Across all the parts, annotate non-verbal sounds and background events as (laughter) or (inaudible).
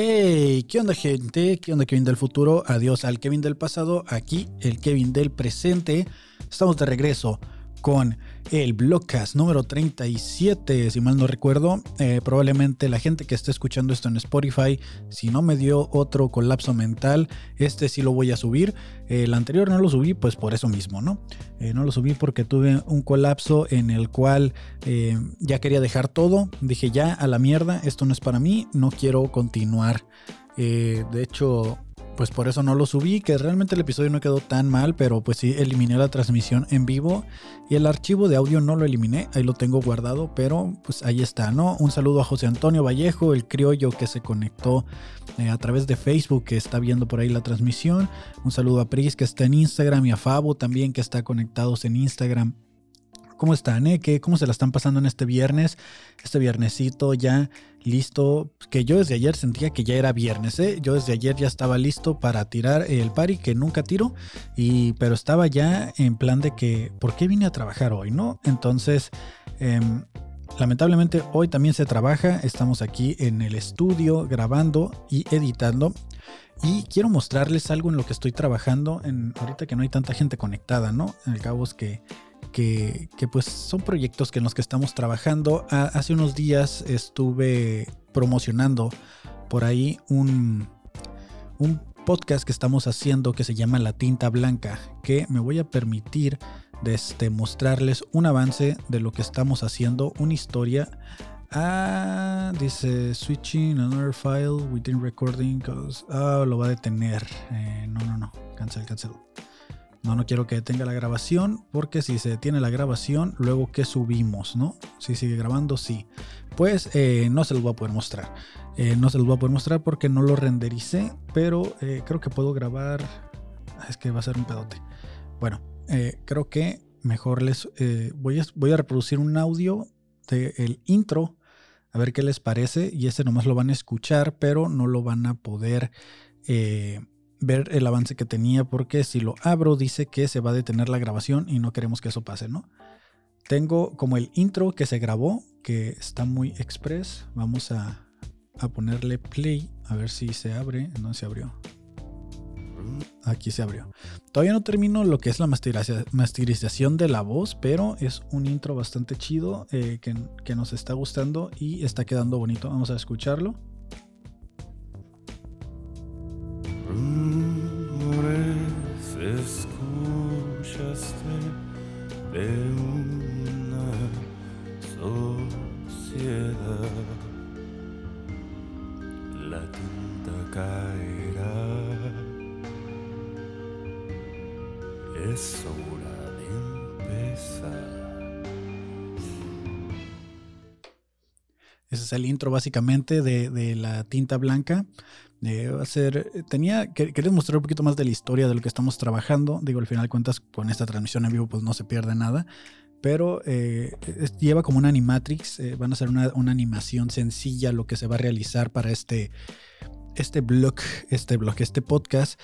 Hey, ¿qué onda gente? ¿Qué onda Kevin del futuro? Adiós al Kevin del pasado. Aquí el Kevin del presente. Estamos de regreso con el Blogcast número 37, si mal no recuerdo. Eh, probablemente la gente que esté escuchando esto en Spotify, si no me dio otro colapso mental, este sí lo voy a subir. el anterior no lo subí, pues por eso mismo, ¿no? Eh, no lo subí porque tuve un colapso en el cual eh, ya quería dejar todo. Dije ya a la mierda, esto no es para mí, no quiero continuar. de hecho, pues por eso no lo subí, que realmente el episodio no quedó tan mal, pero pues sí eliminé la transmisión en vivo y el archivo de audio no lo eliminé, ahí lo tengo guardado, pero pues ahí está, ¿no? Un saludo a José Antonio Vallejo, el criollo que se conectó eh, a través de Facebook, que está viendo por ahí la transmisión. Un saludo a Pris que está en Instagram y a Fabo también que está conectados en Instagram ¿Cómo están? Eh? ¿Qué, ¿Cómo se la están pasando en este viernes? Este viernesito ya listo. Que yo desde ayer sentía que ya era viernes. ¿eh? Yo desde ayer ya estaba listo para tirar el pari que nunca tiro. Y, pero estaba ya en plan de que, ¿por qué vine a trabajar hoy? ¿No? Entonces... Em, lamentablemente hoy también se trabaja, estamos aquí en el estudio grabando y editando y quiero mostrarles algo en lo que estoy trabajando en ahorita que no hay tanta gente conectada, ¿no? El cabo es que que, pues son proyectos que en los que estamos trabajando. hace unos días estuve promocionando por ahí un, un podcast que estamos haciendo que se llama La Tinta Blanca, que me voy a permitir de este, mostrarles un avance de lo que estamos haciendo, una historia. Ah, dice switching another file within recording. Ah, lo va a detener. Eh, no, no, no. Cancel, cancel. No, no quiero que detenga la grabación porque si se detiene la grabación, luego que subimos, ¿no? Si sigue grabando, sí. Pues eh, no se los voy a poder mostrar. Eh, no se los voy a poder mostrar porque no lo rendericé, pero eh, creo que puedo grabar. Es que va a ser un pedote. Bueno, creo que mejor les voy, a, reproducir un audio del intro a ver qué les parece y ese nomás lo van a escuchar, pero no lo van a poder ver el avance que tenía porque si lo abro dice que se va a detener la grabación y no queremos que eso pase, ¿no? Tengo como el intro que se grabó, que está muy express. Vamos a, ponerle play, a ver si se abre. No se abrió. Aquí se abrió. Todavía no termino lo que es la masterización de la voz, pero es un intro bastante chido eh, que, que nos está gustando y está quedando bonito. Vamos a escucharlo. Rumores escuchaste de una sociedad. La tinta caerá. Es hora de empezar. Ese es el intro básicamente de, de la tinta blanca. Eh, va a ser, eh, tenía, quería mostrar un poquito más de la historia de lo que estamos trabajando. Digo, al final cuentas, con esta transmisión en vivo, pues no se pierde nada. Pero eh, lleva como una animatrix. van a ser una, una, animación sencilla lo que se va a realizar para este, este blog, este blog, este podcast,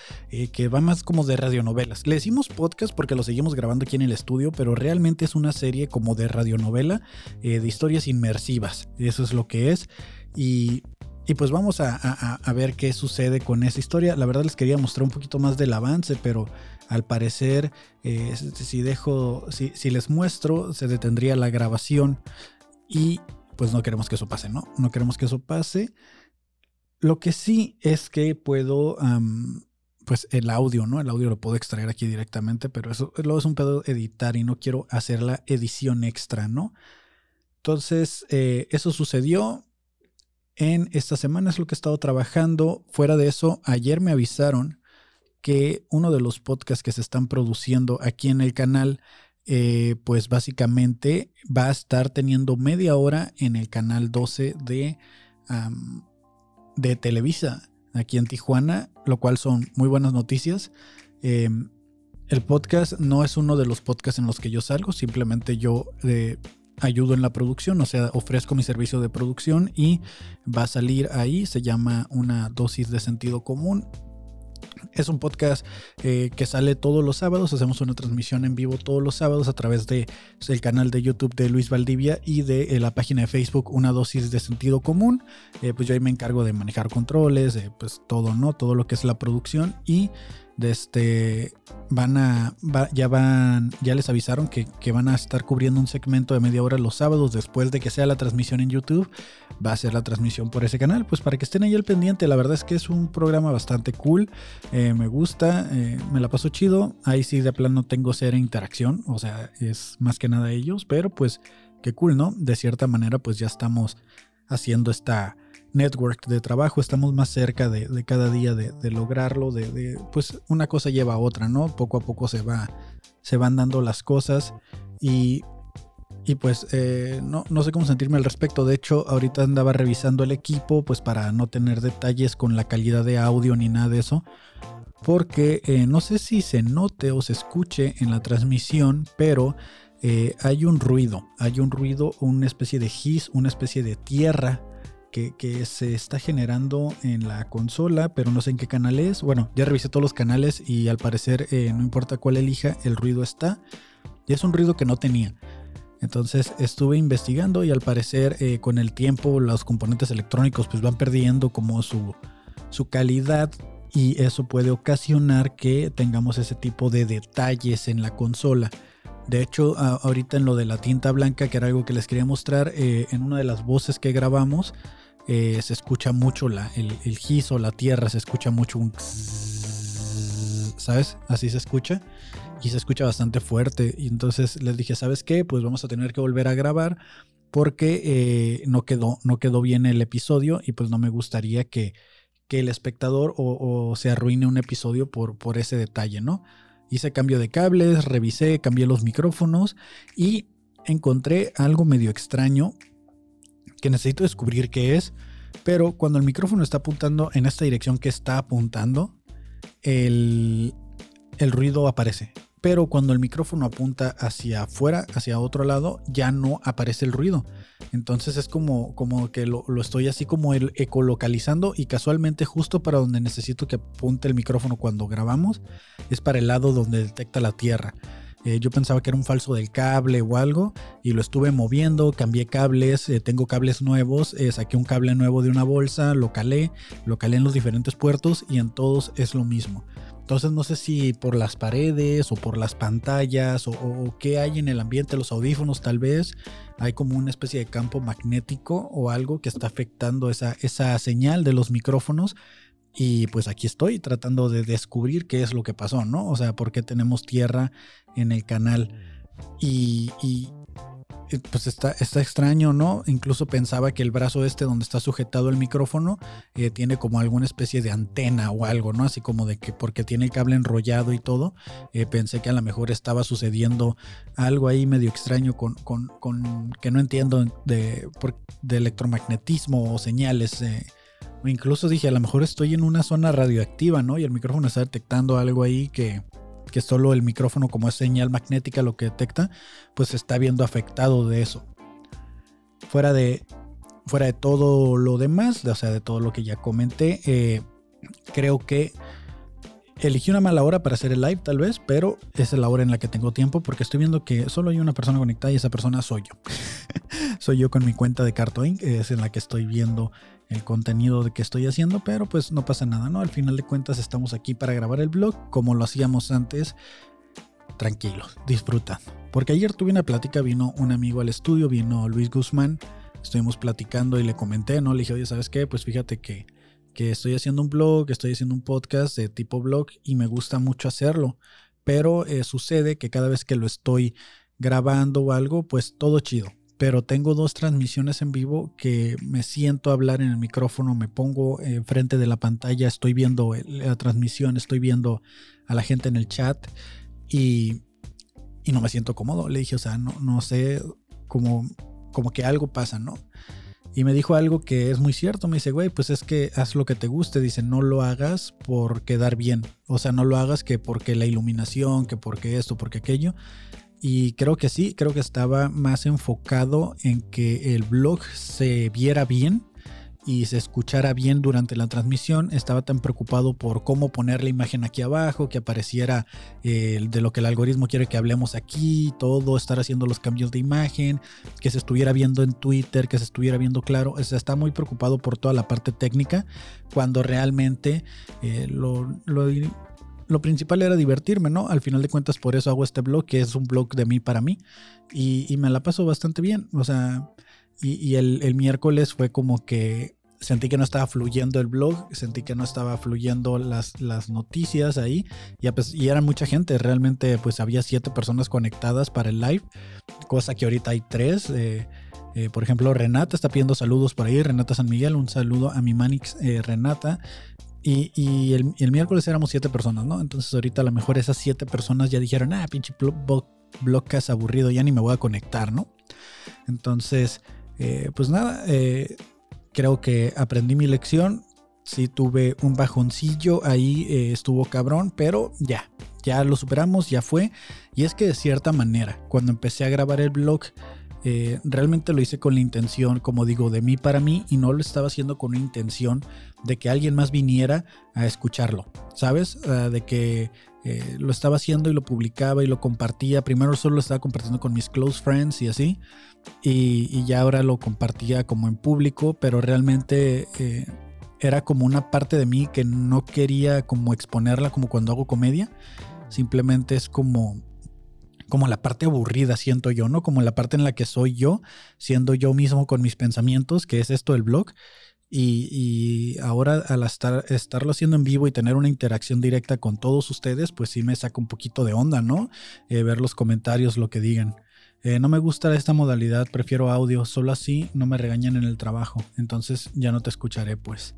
que va más como de radionovelas. Le decimos podcast porque lo seguimos grabando aquí en el estudio, pero realmente es una serie como de radionovela, de historias inmersivas. Eso es lo que es. Y y pues vamos a, ver qué sucede con esa historia. La verdad les quería mostrar un poquito más del avance, pero al parecer, eh, si dejo, si, si, les muestro, se detendría la grabación. Y pues no queremos que eso pase, ¿no? No queremos que eso pase. Lo que sí es que puedo, pues el audio, ¿no? El audio lo puedo extraer aquí directamente, pero eso luego es un pedo editar y no quiero hacer la edición extra, ¿no? Entonces, eh, eso sucedió en esta semana es lo que he estado trabajando. Fuera de eso, ayer me avisaron que uno de los podcasts que se están produciendo aquí en el canal, eh, pues básicamente va a estar teniendo media hora en el canal 12 de, de Televisa aquí en Tijuana, lo cual son muy buenas noticias. Em, el podcast no es uno de los podcasts en los que yo salgo, simplemente yo eh, ayudo en la producción, o sea, ofrezco mi servicio de producción y va a salir ahí, se llama una dosis de sentido común. Es un podcast eh, que sale todos los sábados. Hacemos una transmisión en vivo todos los sábados a través del el canal de YouTube de Luis Valdivia y de eh, la página de Facebook Una dosis de sentido común. Eh, pues yo ahí me encargo de manejar controles, pues todo, ¿no? Todo lo que es la producción y de este van a ya van ya les avisaron que, van a estar cubriendo un segmento de media hora los sábados después de que sea la transmisión en YouTube. Va a ser la transmisión por ese canal. Pues para que estén ahí al pendiente la verdad es que es un programa bastante cool. Eh, me gusta eh, me la paso chido. Ahí sí de plano tengo cero interacción. O sea es más que nada ellos pero pues qué cool no de cierta manera pues ya estamos haciendo esta network de trabajo, estamos más cerca de, cada día de, lograrlo, de, pues una cosa lleva a otra, ¿no? Poco a poco se, va, se van dando las cosas y, y pues eh, no, no sé cómo sentirme al respecto, de hecho ahorita andaba revisando el equipo pues para no tener detalles con la calidad de audio ni nada de eso, porque eh, no sé si se note o se escuche en la transmisión, pero... Eh, hay un ruido, hay un ruido, una especie de gis, una especie de tierra que, se está generando en la consola, pero no sé en qué canal es. Bueno, ya revisé todos los canales y al parecer eh, no importa cuál elija, el ruido está. Y es un ruido que no tenía. Entonces estuve investigando y al parecer eh, con el tiempo los componentes electrónicos pues van perdiendo como su, su calidad y eso puede ocasionar que tengamos ese tipo de detalles en la consola. De hecho, ahorita en lo de la tinta blanca, que era algo que les quería mostrar, eh, en una de las voces que grabamos, eh, se escucha mucho la, el, el o la tierra, se escucha mucho un... ¿Sabes? Así se escucha. Y se escucha bastante fuerte. Y entonces les dije, ¿sabes qué? Pues vamos a tener que volver a grabar porque eh, no, quedó, no quedó bien el episodio y pues no me gustaría que, que el espectador o, se arruine un episodio por, por ese detalle, ¿no? Hice cambio de cables, revisé, cambié los micrófonos y encontré algo medio extraño que necesito descubrir qué es, pero cuando el micrófono está apuntando en esta dirección que está apuntando, el, el ruido aparece. Pero cuando el micrófono apunta hacia afuera, hacia otro lado, ya no aparece el ruido. Entonces es como, como que lo, lo estoy así como el ecolocalizando y casualmente justo para donde necesito que apunte el micrófono cuando grabamos es para el lado donde detecta la tierra. Eh, yo pensaba que era un falso del cable o algo y lo estuve moviendo, cambié cables, eh, tengo cables nuevos, eh, saqué un cable nuevo de una bolsa, lo calé, lo calé en los diferentes puertos y en todos es lo mismo. Entonces no sé si por las paredes o por las pantallas o, qué hay en el ambiente, los audífonos tal vez, hay como una especie de campo magnético o algo que está afectando esa, esa señal de los micrófonos y pues aquí estoy tratando de descubrir qué es lo que pasó, ¿no? O sea, por qué tenemos tierra en el canal. Y, pues está, está extraño, ¿no? Incluso pensaba que el brazo este donde está sujetado el micrófono eh, tiene como alguna especie de antena o algo, ¿no? Así como de que porque tiene el cable enrollado y todo, eh, pensé que a lo mejor estaba sucediendo algo ahí medio extraño con, con, con que no entiendo de, de electromagnetismo o señales. Eh, o incluso dije, a lo mejor estoy en una zona radioactiva, ¿no? Y el micrófono está detectando algo ahí que, que solo el micrófono como es señal magnética lo que detecta, pues está viendo afectado de eso. Fuera de, fuera de todo lo demás, o sea, de todo lo que ya comenté, eh, creo que elegí una mala hora para hacer el live tal vez, pero es la hora en la que tengo tiempo porque estoy viendo que solo hay una persona conectada y esa persona soy yo. (laughs) soy yo con mi cuenta de Cartoon, es en la que estoy viendo el contenido de que estoy haciendo, pero pues no pasa nada, ¿no? Al final de cuentas estamos aquí para grabar el blog como lo hacíamos antes, tranquilos, disfrutando. Porque ayer tuve una plática, vino un amigo al estudio, vino Luis Guzmán, estuvimos platicando y le comenté, ¿no? Le dije, oye, ¿sabes qué? Pues fíjate que, que estoy haciendo un blog, estoy haciendo un podcast de tipo blog y me gusta mucho hacerlo, pero eh, sucede que cada vez que lo estoy grabando o algo, pues todo chido pero tengo dos transmisiones en vivo que me siento a hablar en el micrófono, me pongo enfrente de la pantalla, estoy viendo la transmisión, estoy viendo a la gente en el chat y, y no me siento cómodo. Le dije, o sea, no, no sé, como, como que algo pasa, ¿no? Y me dijo algo que es muy cierto. Me dice, güey, pues es que haz lo que te guste. Dice, no lo hagas por quedar bien. O sea, no lo hagas que porque la iluminación, que porque esto, porque aquello. Y creo que sí, creo que estaba más enfocado en que el blog se viera bien y se escuchara bien durante la transmisión. Estaba tan preocupado por cómo poner la imagen aquí abajo, que apareciera eh, de lo que el algoritmo quiere que hablemos aquí, todo, estar haciendo los cambios de imagen, que se estuviera viendo en Twitter, que se estuviera viendo claro. O sea, está muy preocupado por toda la parte técnica, cuando realmente eh, lo, lo principal era divertirme, ¿no? Al final de cuentas, por eso hago este blog, que es un blog de mí para mí. Y, me la paso bastante bien. O sea, y, el, miércoles fue como que sentí que no estaba fluyendo el blog, sentí que no estaba fluyendo las, noticias ahí. Y, pues, y eran mucha gente, realmente pues había siete personas conectadas para el live, cosa que ahorita hay tres. Eh, eh, por ejemplo, Renata está pidiendo saludos por ahí. Renata San Miguel, un saludo a mi Manix eh, Renata. Y, el, miércoles éramos siete personas, ¿no? Entonces ahorita a lo mejor esas siete personas ya dijeron, ah, pinche blog, blogcast aburrido, ya ni me voy a conectar, ¿no? Entonces, eh, pues nada, eh, creo que aprendí mi lección. Sí tuve un bajoncillo, ahí eh, estuvo cabrón, pero ya, ya lo superamos, ya fue. Y es que de cierta manera, cuando empecé a grabar el blog, realmente lo hice con la intención, como digo, de mí para mí y no lo estaba haciendo con la intención de que alguien más viniera a escucharlo, ¿sabes? Ah, de que lo estaba haciendo y lo publicaba y lo compartía. Primero solo lo estaba compartiendo con mis close friends y así y, ya ahora lo compartía como en público, pero realmente eh, era como una parte de mí que no quería como exponerla como cuando hago comedia. Simplemente es como como la parte aburrida, siento yo, ¿no? Como la parte en la que soy yo, siendo yo mismo con mis pensamientos, que es esto del blog. Y, ahora al estar, estarlo haciendo en vivo y tener una interacción directa con todos ustedes, pues sí me saca un poquito de onda, ¿no? Eh, ver los comentarios, lo que digan. Eh, no me gusta esta modalidad, prefiero audio, solo así no me regañan en el trabajo, entonces ya no te escucharé pues.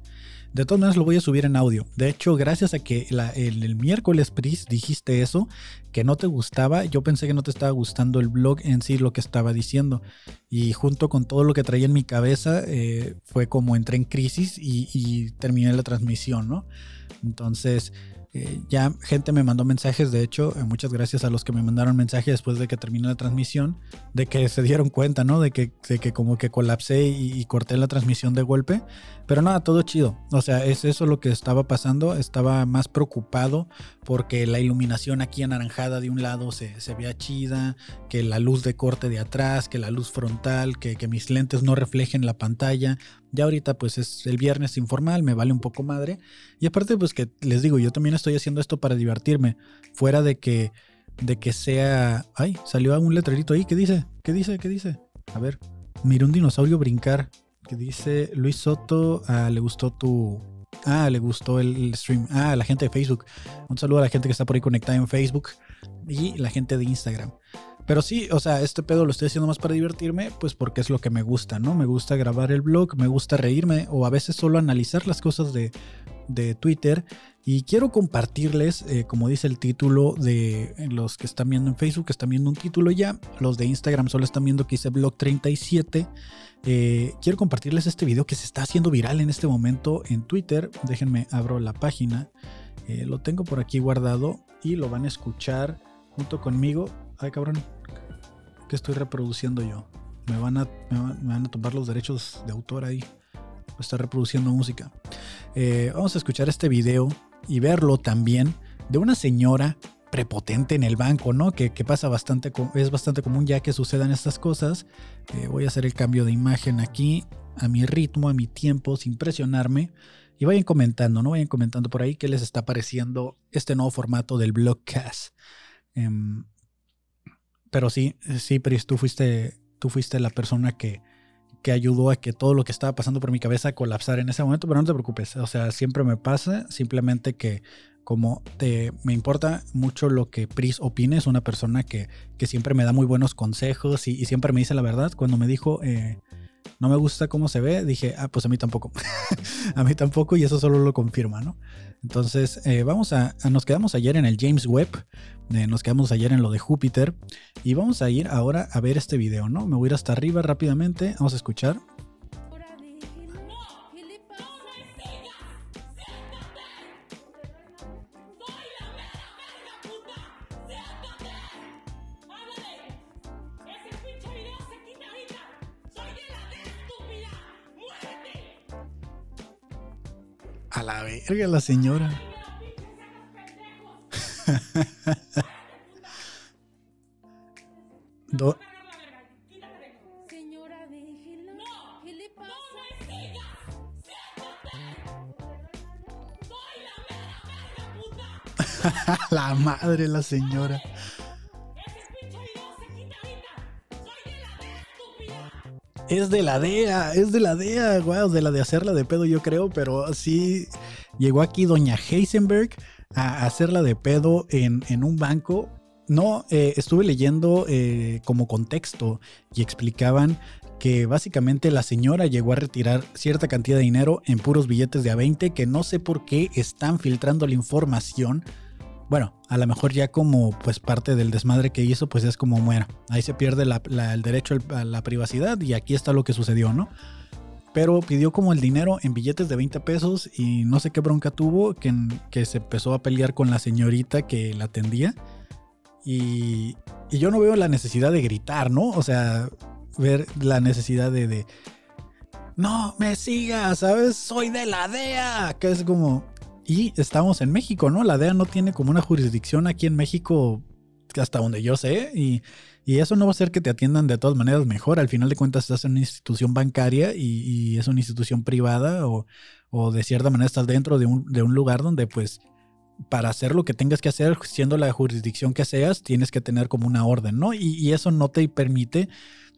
De todas maneras lo voy a subir en audio. De hecho, gracias a que el, miércoles, Pris, dijiste eso, que no te gustaba, yo pensé que no te estaba gustando el blog en sí, lo que estaba diciendo. Y junto con todo lo que traía en mi cabeza, eh, fue como entré en crisis y terminé la transmisión, ¿no? Entonces, eh, ya gente me mandó mensajes, de hecho, eh, muchas gracias a los que me mandaron mensajes después de que terminé la transmisión, de que se dieron cuenta, ¿no? De que, que como que colapsé y, corté la transmisión de golpe. Pero nada, todo chido. O sea, es eso lo que estaba pasando. Estaba más preocupado porque la iluminación aquí anaranjada de un lado se, se veía chida, que la luz de corte de atrás, que la luz frontal, que, que mis lentes no reflejen la pantalla. Ya ahorita pues es el viernes informal, me vale un poco madre. Y aparte pues que les digo, yo también estoy haciendo esto para divertirme, fuera de que de que sea, ay, salió un letrerito ahí, ¿qué dice? ¿Qué dice? ¿Qué dice? A ver, mira un dinosaurio brincar, que dice Luis Soto, ah, le gustó tu Ah, le gustó el, stream. Ah, la gente de Facebook. Un saludo a la gente que está por ahí conectada en Facebook y la gente de Instagram. Pero sí, o sea, este pedo lo estoy haciendo más para divertirme, pues porque es lo que me gusta, ¿no? Me gusta grabar el blog, me gusta reírme o a veces solo analizar las cosas de, Twitter. Y quiero compartirles, eh, como dice el título de los que están viendo en Facebook, que están viendo un título ya. Los de Instagram solo están viendo que hice blog 37. Eh, quiero compartirles este video que se está haciendo viral en este momento en Twitter. Déjenme abro la página. Eh, lo tengo por aquí guardado y lo van a escuchar junto conmigo. Ay, cabrón que estoy reproduciendo yo. Me van a, me van a tomar los derechos de autor ahí. Está reproduciendo música. Eh, vamos a escuchar este video y verlo también de una señora prepotente en el banco, ¿no? Que, pasa bastante, es bastante común ya que sucedan estas cosas. Eh, voy a hacer el cambio de imagen aquí a mi ritmo, a mi tiempo, sin presionarme. Y vayan comentando, ¿no? Vayan comentando por ahí qué les está pareciendo este nuevo formato del blogcast. Em, pero sí, sí, Pris, tú fuiste, tú fuiste la persona que, que ayudó a que todo lo que estaba pasando por mi cabeza colapsara en ese momento, pero no te preocupes, o sea, siempre me pasa, simplemente que como te, me importa mucho lo que Pris opine, es una persona que, que siempre me da muy buenos consejos y, siempre me dice la verdad. Cuando me dijo, eh, no me gusta cómo se ve, dije, ah, pues a mí tampoco. (laughs) a mí tampoco y eso solo lo confirma, ¿no? Entonces, eh, vamos a, nos quedamos ayer en el James Webb, eh, nos quedamos ayer en lo de Júpiter y vamos a ir ahora a ver este video, ¿no? Me voy a ir hasta arriba rápidamente, vamos a escuchar. A la verga, la señora. (laughs) Do- (laughs) la madre, la señora. Es de la DEA, es de la DEA, wow, de la de hacerla de pedo yo creo, pero sí llegó aquí doña Heisenberg a hacerla de pedo en, en un banco. No, eh, estuve leyendo eh, como contexto y explicaban que básicamente la señora llegó a retirar cierta cantidad de dinero en puros billetes de A20 que no sé por qué están filtrando la información bueno, a lo mejor ya como pues parte del desmadre que hizo, pues es como, bueno, ahí se pierde el derecho a la privacidad y aquí está lo que sucedió, ¿no? Pero pidió como el dinero en billetes de 20 pesos y no sé qué bronca tuvo, que, que se empezó a pelear con la señorita que la atendía. Y, y yo no veo la necesidad de gritar, ¿no? O sea, ver la necesidad de, de no me sigas, ¿sabes? Soy de la DEA, que es como, y estamos en México, ¿no? La DEA no tiene como una jurisdicción aquí en México, hasta donde yo sé, y, y eso no va a hacer que te atiendan de todas maneras mejor. Al final de cuentas estás en una institución bancaria y, y es una institución privada o, o de cierta manera estás dentro de un, de un lugar donde pues para hacer lo que tengas que hacer, siendo la jurisdicción que seas, tienes que tener como una orden, ¿no? Y, y eso no te permite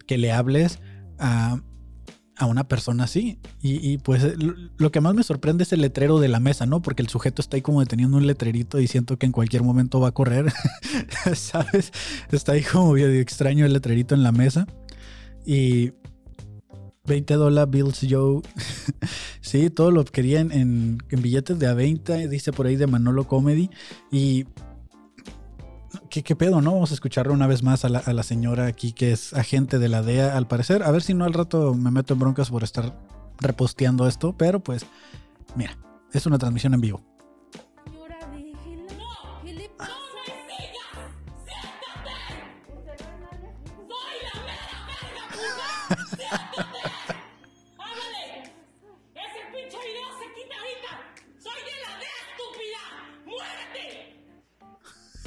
que le hables a, a una persona así. Y, y, pues lo, lo, que más me sorprende es el letrero de la mesa, ¿no? Porque el sujeto está ahí como deteniendo un letrerito y siento que en cualquier momento va a correr, (laughs) ¿sabes? Está ahí como medio extraño el letrerito en la mesa. Y 20 dólares Bills Joe. (laughs) sí, todo lo querían en, en, billetes de a 20, dice por ahí de Manolo Comedy. Y ¿Qué, ¿Qué, pedo, no? Vamos a escucharlo una vez más a la, a la, señora aquí que es agente de la DEA, al parecer. A ver si no al rato me meto en broncas por estar reposteando esto, pero pues, mira, es una transmisión en vivo.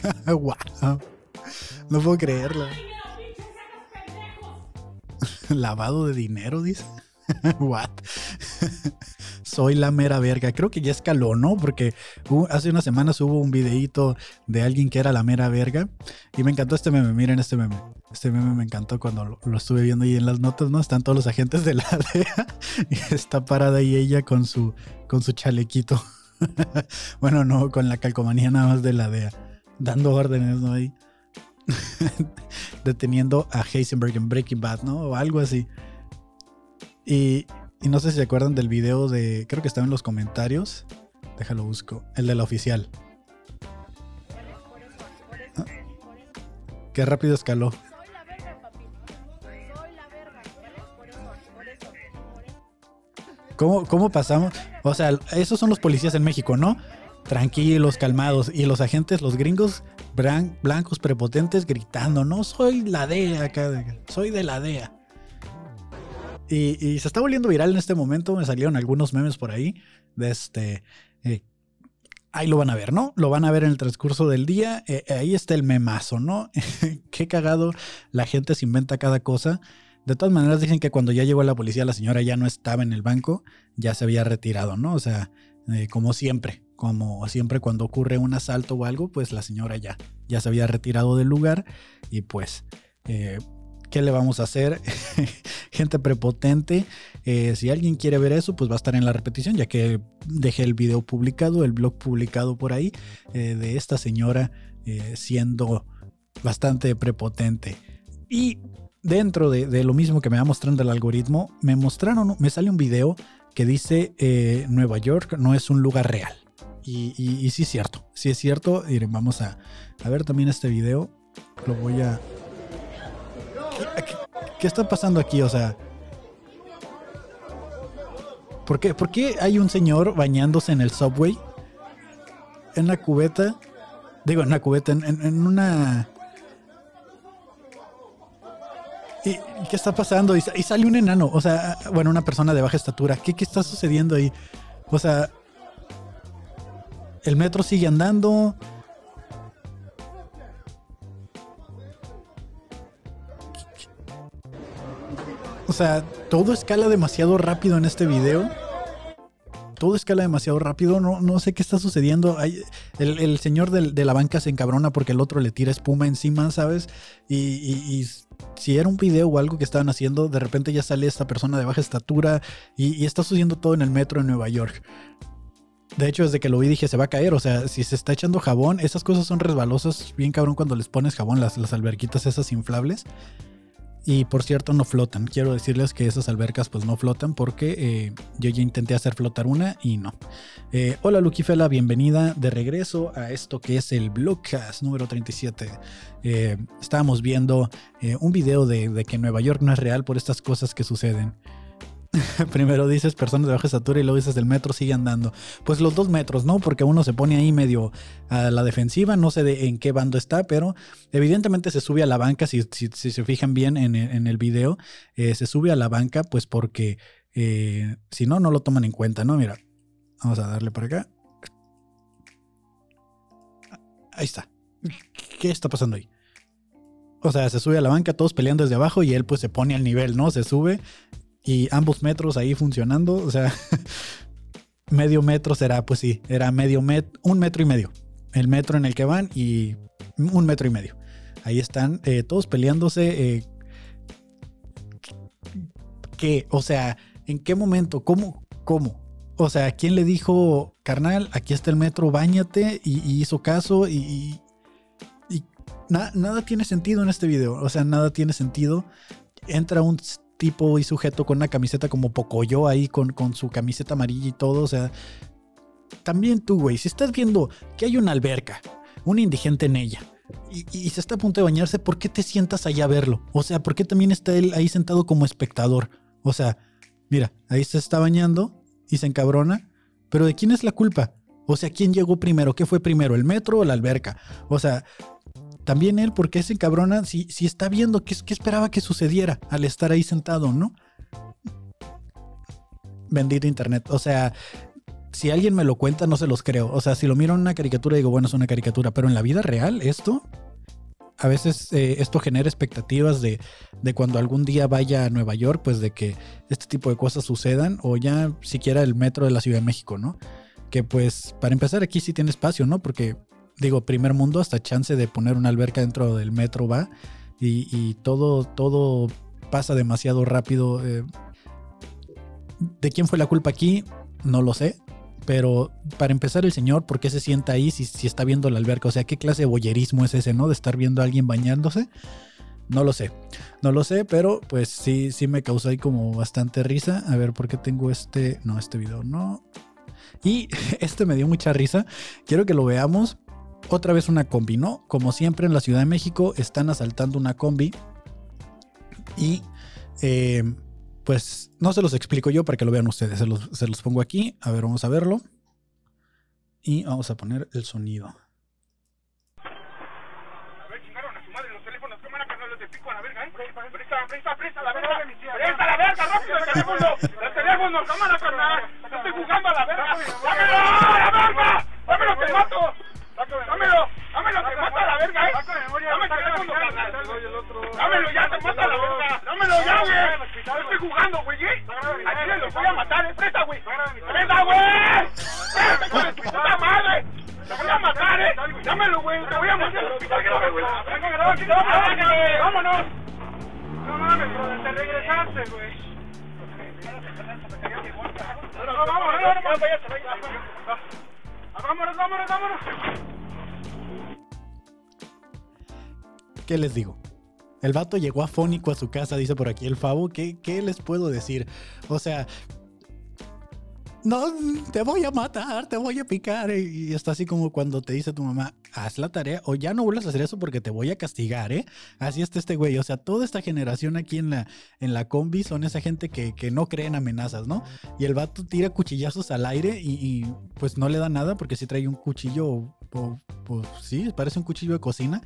(laughs) wow. No puedo creerlo. Lavado de dinero, dice. (laughs) What? Soy la mera verga. Creo que ya escaló, ¿no? Porque uh, hace unas semanas hubo un videíto de alguien que era la mera verga. Y me encantó este meme. Miren este meme. Este meme me encantó cuando lo, lo estuve viendo ahí en las notas, ¿no? Están todos los agentes de la (laughs) DEA. Y está parada ahí ella con su, con su chalequito. bueno, no, con la calcomanía nada más de la DEA dando órdenes, ¿no? Ahí. (laughs) Deteniendo a Heisenberg en Breaking Bad, ¿no? O algo así. Y, y, no sé si se acuerdan del video de. Creo que estaba en los comentarios. Déjalo busco. El de la oficial. ¿Ah? Qué rápido escaló. ¿Cómo, ¿Cómo pasamos? O sea, esos son los policías en México, ¿no? Tranquilos, calmados. Y los agentes, los gringos blan blancos, prepotentes, gritando, no soy la DEA acá, soy de la DEA. Y, y, se está volviendo viral en este momento. Me salieron algunos memes por ahí. De este. Eh, ahí lo van a ver, ¿no? Lo van a ver en el transcurso del día. Eh, ahí está el memazo, ¿no? (laughs) Qué cagado. La gente se inventa cada cosa. De todas maneras, dicen que cuando ya llegó la policía, la señora ya no estaba en el banco, ya se había retirado, ¿no? O sea, eh, como siempre, como siempre cuando ocurre un asalto o algo, pues la señora ya, ya se había retirado del lugar y pues, eh, ¿qué le vamos a hacer? (laughs) Gente prepotente, eh, si alguien quiere ver eso, pues va a estar en la repetición, ya que dejé el video publicado, el blog publicado por ahí, eh, de esta señora siendo bastante prepotente. Y dentro de, de, lo mismo que me va mostrando el algoritmo, me mostraron, me sale un video que dice Nueva York no es un lugar real. Y, sí es cierto, sí es cierto. Y vamos a, a, ver también este video. Lo voy a... ¿Qué, está pasando aquí? O sea... ¿por qué, ¿Por qué hay un señor bañándose en el subway? En la cubeta. Digo, en la cubeta, en, en, una... ¿Y qué está pasando? Y, y, sale un enano, o sea, bueno, una persona de baja estatura. ¿Qué, qué está sucediendo ahí? O sea, El metro sigue andando. O sea, todo escala demasiado rápido en este video. Todo escala demasiado rápido. No, no sé qué está sucediendo. Hay- el, señor de la banca se encabrona porque el otro le tira espuma encima, ¿sabes? Y, y- y si era un video o algo que estaban haciendo, de repente ya sale esta persona de baja estatura y, y está sucediendo todo en el metro en Nueva York. De hecho, desde que lo vi dije, se va a caer. O sea, si se está echando jabón, esas cosas son resbalosas. Bien cabrón cuando les pones jabón, las, las alberquitas esas inflables. Y por cierto, no flotan. Quiero decirles que esas albercas pues no flotan porque eh, yo ya intenté hacer flotar una y no. Eh, hola Luquifela, bienvenida de regreso a esto que es el Blogcast número 37. Eh, estábamos viendo eh, un video de, de que Nueva York no es real por estas cosas que suceden. (laughs) Primero dices personas de baja estatura y luego dices el metro sigue andando. Pues los dos metros, ¿no? Porque uno se pone ahí medio a la defensiva, no sé en qué bando está, pero evidentemente se sube a la banca, si, se fijan bien en el video, eh, se sube a la banca pues porque eh, si no, no lo toman en cuenta, ¿no? Mira, vamos a darle para acá. Ahí está. ¿Qué está pasando ahí? O sea, se sube a la banca, todos peleando desde abajo y él pues se pone al nivel, ¿no? Se sube y ambos metros ahí funcionando, o sea, (laughs) medio metro será, pues sí, era medio metro, un metro y medio. El metro en el que van y un metro y medio. Ahí están eh, todos peleándose. eh, ¿Qué? O sea, ¿en qué momento? ¿Cómo? ¿Cómo? O sea, ¿quién le dijo, carnal, aquí está el metro, bañate? Y, hizo caso y... y- y na- nada tiene sentido en este video. O sea, nada tiene sentido. Entra un tipo y sujeto con una camiseta como Pocoyo ahí, con, con su camiseta amarilla y todo. O sea, también tú, güey, si estás viendo que hay una alberca, un indigente en ella, y, y se está a punto de bañarse, ¿por qué te sientas allá a verlo? O sea, ¿por qué también está él ahí sentado como espectador? O sea, mira, ahí se está bañando y se encabrona, pero ¿de quién es la culpa? O sea, ¿quién llegó primero? ¿Qué fue primero, el metro o la alberca? O sea, también él, ¿por qué se encabrona si, si está viendo qué, qué esperaba que sucediera al estar ahí sentado, no? Bendito internet. O sea, si alguien me lo cuenta, no se los creo. O sea, si lo miro en una caricatura, digo, bueno, es una caricatura, pero en la vida real, esto, a veces eh, esto genera expectativas de, de cuando algún día vaya a Nueva York, pues de que este tipo de cosas sucedan, o ya siquiera el metro de la Ciudad de México, ¿no? Que pues, para empezar, aquí sí tiene espacio, ¿no? Porque, digo, primer mundo, hasta chance de poner una alberca dentro del metro va, y, todo, todo pasa demasiado rápido. eh. ¿De quién fue la culpa aquí? No lo sé. Pero para empezar, el señor, ¿por qué se sienta ahí si, si está viendo la alberca? O sea, ¿qué clase de boyerismo es ese, no? De estar viendo a alguien bañándose. No lo sé. No lo sé, pero pues sí, sí me causó ahí como bastante risa. A ver, ¿por qué tengo este? No, este video no. Y (laughs) este me dio mucha risa. Quiero que lo veamos. Otra vez una combi, ¿no? Como siempre en la Ciudad de México están asaltando una combi. Y eh, pues no se los explico yo para que lo vean ustedes. Se los, pongo aquí. A ver, vamos a verlo. Y vamos a poner el sonido. A. Presta, presta, presta la verga. Presta la verga, rápido, el teléfono. El teléfono, cámara, carnal. Estoy jugando a la verga. ¡Dámelo, a la verga! ¡Dámelo, te mato! ¡Dámelo, dámelo, te mato a la verga, eh! Dámelo ya, te mato a la verga. Dámelo ya, güey. No estoy jugando, güey, ¿eh? Chile los voy a matar, eh. Presta, güey. Presta, güey. Presta, hijo de tu puta madre. Te voy a matar, eh. Dámelo, güey. Te voy a matar al hospital, güey. Vámonos. No mames, brother, te regresaste, güey. No, no, vámonos, no, no, vámonos, vámonos, vámonos, vámonos. ¿Qué les digo? El vato llegó afónico a su casa, dice por aquí el Favo. ¿Qué, qué les puedo decir? O sea, no, te voy a matar, te voy a picar. Y está así como cuando te dice tu mamá, haz la tarea o ya no vuelvas a hacer eso porque te voy a castigar, ¿eh? Así está este güey. O sea, toda esta generación aquí en la, en la combi son esa gente que, que no cree en amenazas, ¿no? Y el vato tira cuchillazos al aire y, pues no le da nada porque sí trae un cuchillo o- pues sí, parece un cuchillo de cocina.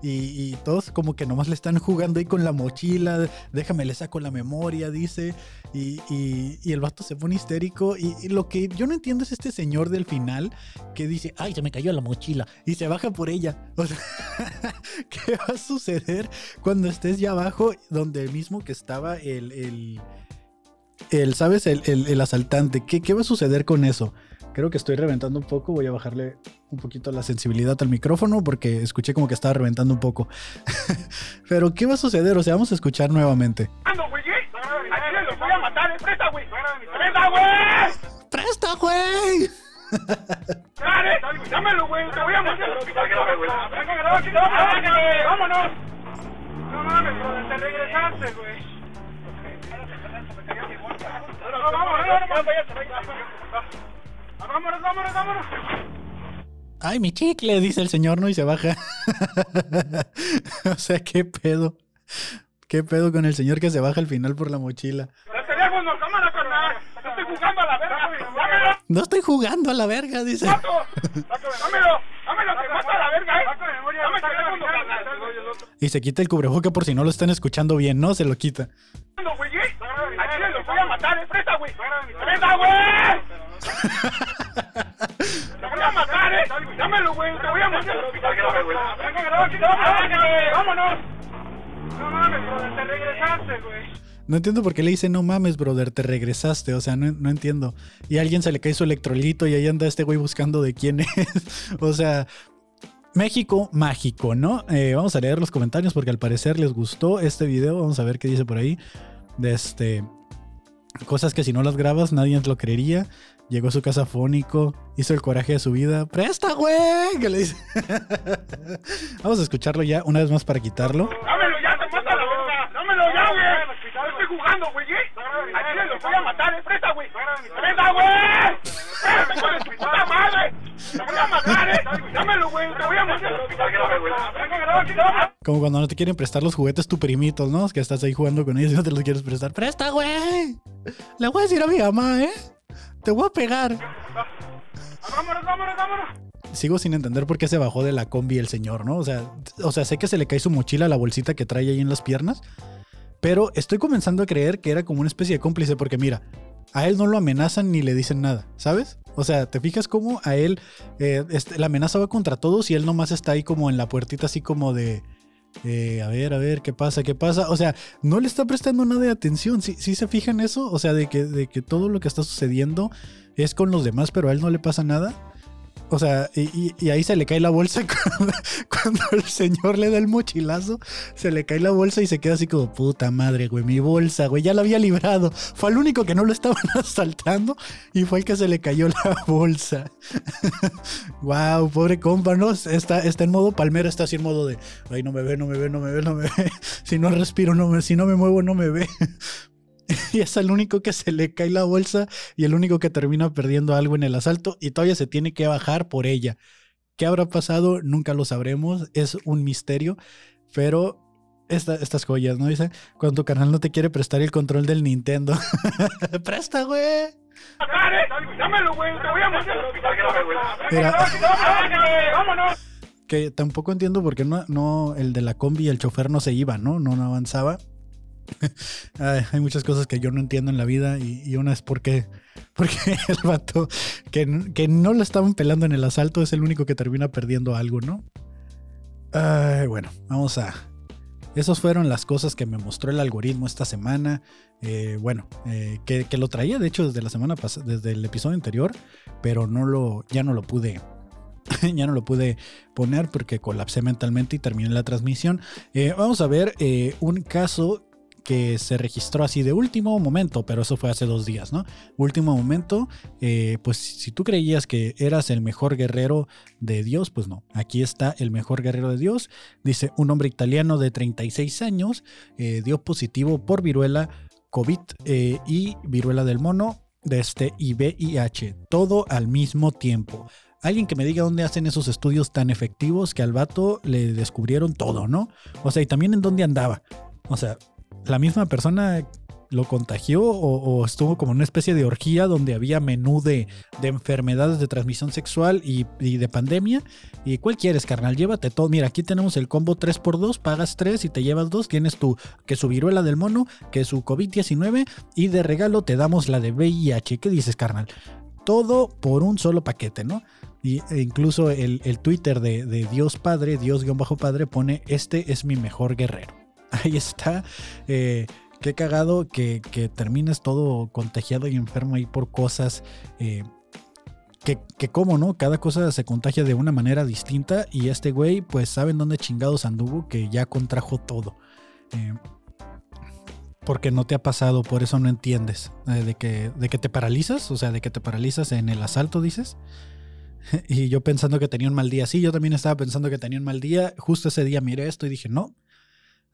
Y, y todos como que nomás le están jugando ahí con la mochila. Déjame, le saco la memoria, dice. Y, y- y el vato se pone histérico. Y, lo que yo no entiendo es este señor del final que dice, ay, se me cayó la mochila. Y se baja por ella. (laughs) ¿qué va a suceder cuando estés ya abajo donde mismo que estaba el... el ¿sabes? El, el- el asaltante. ¿Qué, ¿Qué va a suceder con eso? Creo que estoy reventando un poco. Voy a bajarle un poquito la sensibilidad al micrófono porque escuché como que estaba reventando un poco. (laughs) Pero, ¿qué va a suceder? O sea, vamos a escuchar nuevamente. ¡Ando, güey! ¿eh? ¡A Chile los voy a matar, eh! ¡Presta, güey! ¡Presta, güey! ¡Presta, güey! ¡Dale! ¡Dámelo, güey! ¡Te voy a matar! ¡Vámonos! No mames, brother, te regresaste, güey. No, vámonos, vámonos, vámonos, vámonos. ¡Ay, mi chicle! Dice el señor, ¿no? Y se baja. (laughs) o sea, ¿qué pedo? ¿Qué pedo con el señor que se baja al final por la mochila? Los teléfonos, cámara, carnal. Estoy jugando a la verga. ¡Dámelo! No estoy jugando a la verga, dice. ¡Dámelo! ¡Dámelo! ¡Te mato a la verga, eh! Y se quita el cubreboca por si no lo están escuchando bien, ¿no? Se lo quita. ¡Ando, güey! ¿eh? ¡A Chile los voy a matar, eh! ¡Presta, güey! ¡Presta, güey! ¡Te voy a matar, eh! ¡Dámelo, güey! ¡Te voy a matar! ¡Vámonos! No mames, te regresaste, güey. No entiendo por qué le dice, no mames, brother, te regresaste. O sea, no, no entiendo. Y alguien se le cae su electrolito y ahí anda este güey buscando de quién (laughs) es. o sea, México mágico, ¿no? Eh, vamos a leer los comentarios porque al parecer les gustó este video. Vamos a ver qué dice por ahí. De este. Cosas que si no las grabas nadie lo creería. Llegó a su casa fónico, hizo el coraje de su vida. ¡Presta, güey! Que le dice. (laughs) Vamos a escucharlo ya una vez más para quitarlo. ¡Dámelo ya! ¡Te mato a la verga! ¡Dámelo ya, güey! Estoy jugando, güey, ¿eh? Los voy a matar! ¡Presta, güey! ¡Presta, güey! ¡Espérame, hijo de tu puta madre! ¡Te voy a matar, eh! ¡Dámelo, güey! ¡Te voy a matar! Como cuando no te quieren prestar los juguetes tu primitos, ¿no? Que estás ahí jugando con ellos y no te los quieres prestar. ¡Presta, güey! Le voy a decir a mi mamá, ¿eh? Te voy a pegar. ¡Vámonos, vámonos, vámonos! Sigo sin entender por qué se bajó de la combi el señor, ¿no? O sea, o sea, sé que se le cae su mochila, la bolsita que trae ahí en las piernas. Pero estoy comenzando a creer que era como una especie de cómplice porque mira, a él no lo amenazan ni le dicen nada, ¿sabes? O sea, ¿te fijas cómo a él eh, este, la amenaza va contra todos y él nomás está ahí como en la puertita así como de... eh, a ver, a ver, ¿qué pasa? ¿Qué pasa? O sea, no le está prestando nada de atención. ¿Sí, sí se fijan eso? O sea, de que, de que todo lo que está sucediendo es con los demás, pero a él no le pasa nada. O sea, y, y- ahí se le cae la bolsa (laughs) cuando, cuando el señor le da el mochilazo, se le cae la bolsa y se queda así como, puta madre, güey, mi bolsa, güey, ya la había librado. Fue el único que no lo estaban (laughs) asaltando y fue el que se le cayó la (laughs) bolsa. wow, pobre compa, ¿no? Está, está en modo palmera, está así en modo de, ay, no me ve, no me ve, no me ve, no me ve. Si no respiro, no me, si no me muevo, no me ve. (laughs) Y es el único que se le cae la bolsa y el único que termina perdiendo algo en el asalto y todavía se tiene que bajar por ella. ¿Qué habrá pasado? Nunca lo sabremos, es un misterio, pero esta- estas joyas, ¿no? Dice, cuando tu canal no te quiere prestar el control del Nintendo. (laughs) Presta, güey. ¡Dámelo, güey! ¡Vámonos! Que tampoco entiendo por qué no, no el de la combi y el chofer no se iban, ¿no? No, no avanzaba. (laughs) Ay, hay muchas cosas que yo no entiendo en la vida y, una es porque, (laughs) porque el vato que, que no lo estaban pelando en el asalto es el único que termina perdiendo algo, ¿no? Bueno, vamos a... Esas fueron las cosas que me mostró el algoritmo esta semana. Eh, bueno, eh, que, lo traía de hecho desde la semana pasada, desde el episodio anterior, pero no lo, ya no lo pude, (laughs) ya no lo pude poner porque colapsé mentalmente y terminé la transmisión. Eh, vamos a ver un caso que se registró así de último momento, pero eso fue hace dos días, ¿no? Último momento, eh, pues si tú creías que eras el mejor guerrero de Dios, pues no, aquí está el mejor guerrero de Dios. Dice, un hombre italiano de 36 años eh, dio positivo por viruela, COVID eh, y viruela del mono de este y VIH, todo al mismo tiempo. Alguien que me diga dónde hacen esos estudios tan efectivos que al vato le descubrieron todo, ¿no? O sea, y también en dónde andaba. O sea, la misma persona lo contagió o, estuvo como una especie de orgía donde había menú de, de enfermedades de transmisión sexual y, y de pandemia. ¿Y cuál quieres, carnal? Llévate todo. Mira, aquí tenemos el combo 3x2, pagas 3 y te llevas 2. Tienes tu, que su viruela del mono, que su COVID-19 y de regalo te damos la de VIH. ¿Qué dices, carnal? Todo por un solo paquete, ¿no? Y e incluso el, el Twitter de, de Dios Padre, Dios-Padre, pone, este es mi mejor guerrero. (laughs) Ahí está. Eh, qué cagado que, que, termines todo contagiado y enfermo ahí por cosas eh, que, que, como, ¿no? Cada cosa se contagia de una manera distinta y este güey, pues saben dónde chingados anduvo que ya contrajo todo. Eh, porque no te ha pasado, por eso no entiendes. De, que, de que te paralizas, o sea, de que te paralizas en el asalto, dices. (laughs) y yo pensando que tenía un mal día. Sí, yo también estaba pensando que tenía un mal día. Justo ese día miré esto y dije, no,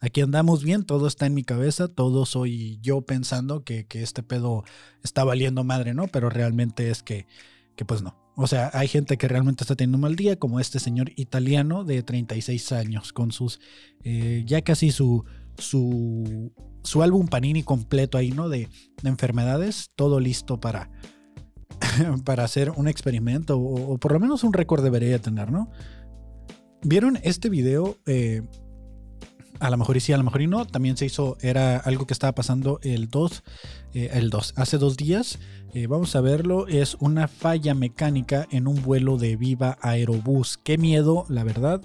aquí andamos bien, todo está en mi cabeza, todo soy yo pensando que, que, este pedo está valiendo madre, ¿no? Pero realmente es que, que pues no. O sea, hay gente que realmente está teniendo un mal día, como este señor italiano de 36 años, con sus, eh, ya casi su, su, su álbum Panini completo ahí, ¿no? De, de enfermedades, todo listo para, (laughs) para hacer un experimento, o, o, por lo menos un récord debería tener, ¿no? ¿Vieron este video? Eh, a lo mejor y sí, a lo mejor y no. También se hizo, era algo que estaba pasando el 2, eh, el 2, hace dos días. Eh, vamos a verlo. Es una falla mecánica en un vuelo de Viva Aerobús. Qué miedo, la verdad.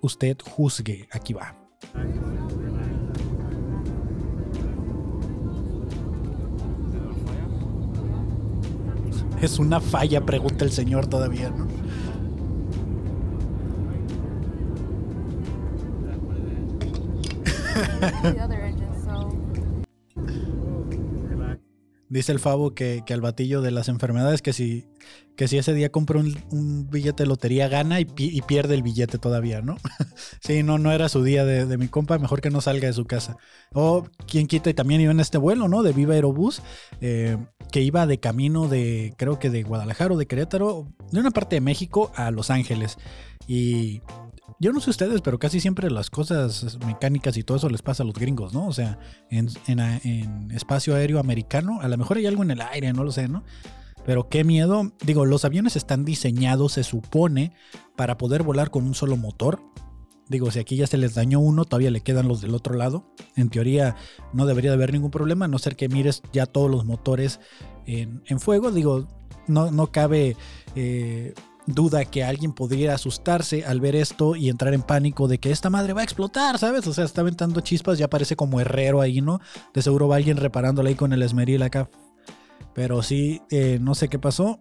Usted juzgue. Aquí va. Es una falla, pregunta el señor todavía, ¿no? Dice el Favo que, que, al batillo de las enfermedades que si, que si ese día compra un, billete de lotería gana y, pierde el billete todavía, ¿no? (laughs) sí, no, no era su día de, de, mi compa, mejor que no salga de su casa. O quien quita y también iba en este vuelo, ¿no? De Viva Aerobús, eh, que iba de camino de, creo que de Guadalajara o de Querétaro, de una parte de México a Los Ángeles. Y yo no sé ustedes, pero casi siempre las cosas mecánicas y todo eso les pasa a los gringos, ¿no? O sea, en, espacio aéreo americano, a lo mejor hay algo en el aire, no lo sé, ¿no? Pero qué miedo. Digo, los aviones están diseñados, se supone, para poder volar con un solo motor. Digo, si aquí ya se les dañó uno, todavía le quedan los del otro lado. En teoría no debería de haber ningún problema, a no ser que mires ya todos los motores en, en fuego. Digo, no, no cabe... Eh, duda que alguien podría asustarse al ver esto y entrar en pánico de que esta madre va a explotar, ¿sabes? O sea, está aventando chispas, ya parece como herrero ahí, ¿no? De seguro va alguien reparándola ahí con el esmeril acá. Pero sí, eh, no sé qué pasó.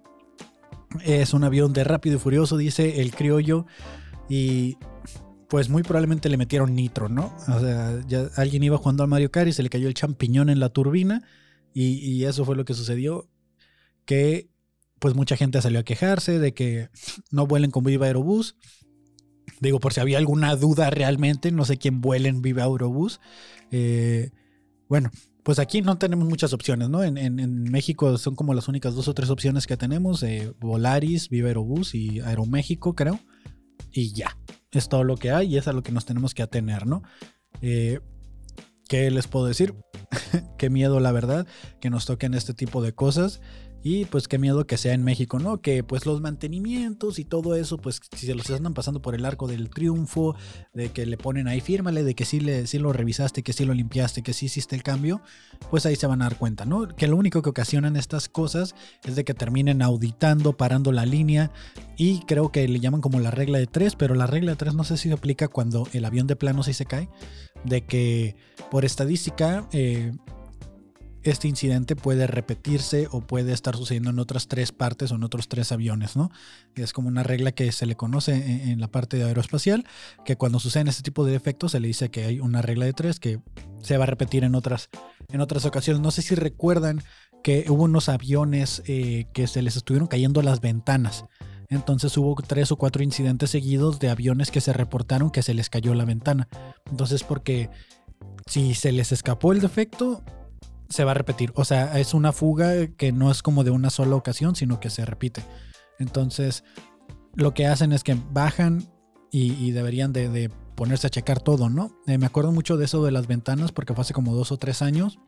Es un avión de rápido y furioso, dice el criollo. Y pues muy probablemente le metieron nitro, ¿no? O sea, ya alguien iba jugando al Mario Kart y se le cayó el champiñón en la turbina. Y, y eso fue lo que sucedió. Que pues mucha gente salió a quejarse de que no vuelen con Viva Aerobús. Digo, por si había alguna duda realmente, no sé quién vuela en Viva Aerobús. Eh, bueno, pues aquí no tenemos muchas opciones, ¿no? En, en, México son como las únicas dos o tres opciones que tenemos: eh, Volaris, Viva Aerobús y Aeroméxico, creo. Y ya, es todo lo que hay y es a lo que nos tenemos que atener, ¿no? Eh, ¿Qué les puedo decir? (laughs) Qué miedo, la verdad, que nos toquen este tipo de cosas. Y pues qué miedo que sea en México, ¿no? Que pues los mantenimientos y todo eso, pues si se los andan pasando por el arco del triunfo, de que le ponen ahí, fírmale, de que sí, le, sí lo revisaste, que sí lo limpiaste, que sí hiciste el cambio, pues ahí se van a dar cuenta, ¿no? Que lo único que ocasionan estas cosas es de que terminen auditando, parando la línea y creo que le llaman como la regla de tres, pero la regla de tres no sé si aplica cuando el avión de plano sí se cae, de que por estadística... Eh, este incidente puede repetirse o puede estar sucediendo en otras tres partes o en otros tres aviones, ¿no? Es como una regla que se le conoce en, la parte de aeroespacial, que cuando suceden este tipo de efectos se le dice que hay una regla de tres que se va a repetir en otras, en otras ocasiones. No sé si recuerdan que hubo unos aviones eh, que se les estuvieron cayendo las ventanas. Entonces hubo tres o cuatro incidentes seguidos de aviones que se reportaron que se les cayó la ventana. Entonces porque si se les escapó el defecto, se va a repetir. O sea, es una fuga que no es como de una sola ocasión, sino que se repite. Entonces, lo que hacen es que bajan y, deberían de, ponerse a checar todo, ¿no? Eh, me acuerdo mucho de eso de las ventanas porque fue hace como dos o tres años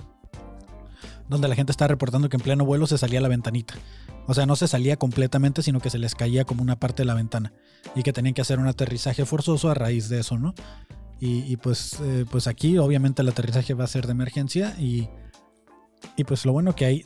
donde la gente está reportando que en pleno vuelo se salía la ventanita. O sea, no se salía completamente, sino que se les caía como una parte de la ventana. Y que tenían que hacer un aterrizaje forzoso a raíz de eso, ¿no? Y, y pues, eh, pues aquí obviamente el aterrizaje va a ser de emergencia y, y pues lo bueno que hay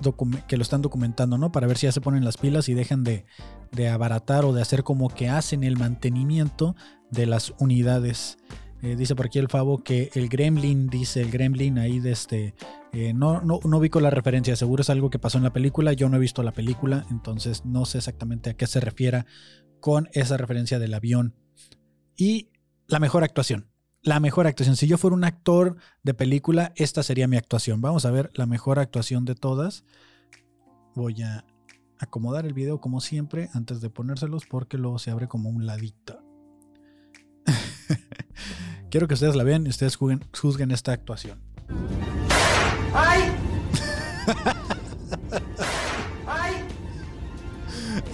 que lo están documentando, ¿no? Para ver si ya se ponen las pilas y dejan de, de abaratar o de hacer como que hacen el mantenimiento de las unidades. Eh, dice por aquí el Favo que el Gremlin, dice el Gremlin ahí de este... eh, no, no, no ubico la referencia, seguro es algo que pasó en la película, yo no he visto la película, entonces no sé exactamente a qué se refiera con esa referencia del avión. Y la mejor actuación. La mejor actuación. Si yo fuera un actor de película, esta sería mi actuación. Vamos a ver la mejor actuación de todas. Voy a acomodar el video como siempre antes de ponérselos porque luego se abre como un ladito. (laughs) Quiero que ustedes la vean y ustedes juzguen, juzguen esta actuación.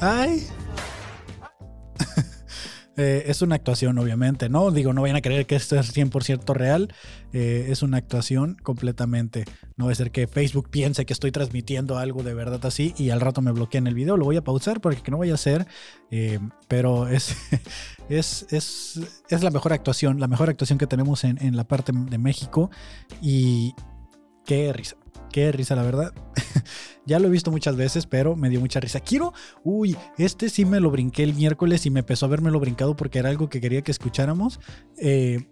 ¡Ay! (laughs) Eh, es una actuación, obviamente, ¿no? Digo, no vayan a creer que esto es 100% real. Eh, es una actuación completamente. No va a ser que Facebook piense que estoy transmitiendo algo de verdad así y al rato me bloqueen el video. Lo voy a pausar porque que no vaya a ser. eh, pero es, (laughs) es, es, es la mejor actuación, la mejor actuación que tenemos en, en la parte de México. Y qué risa. Qué risa, la verdad. (laughs) ya lo he visto muchas veces, pero me dio mucha risa. Quiero, uy, este sí me lo brinqué el miércoles y me empezó a lo brincado porque era algo que quería que escucháramos. Eh,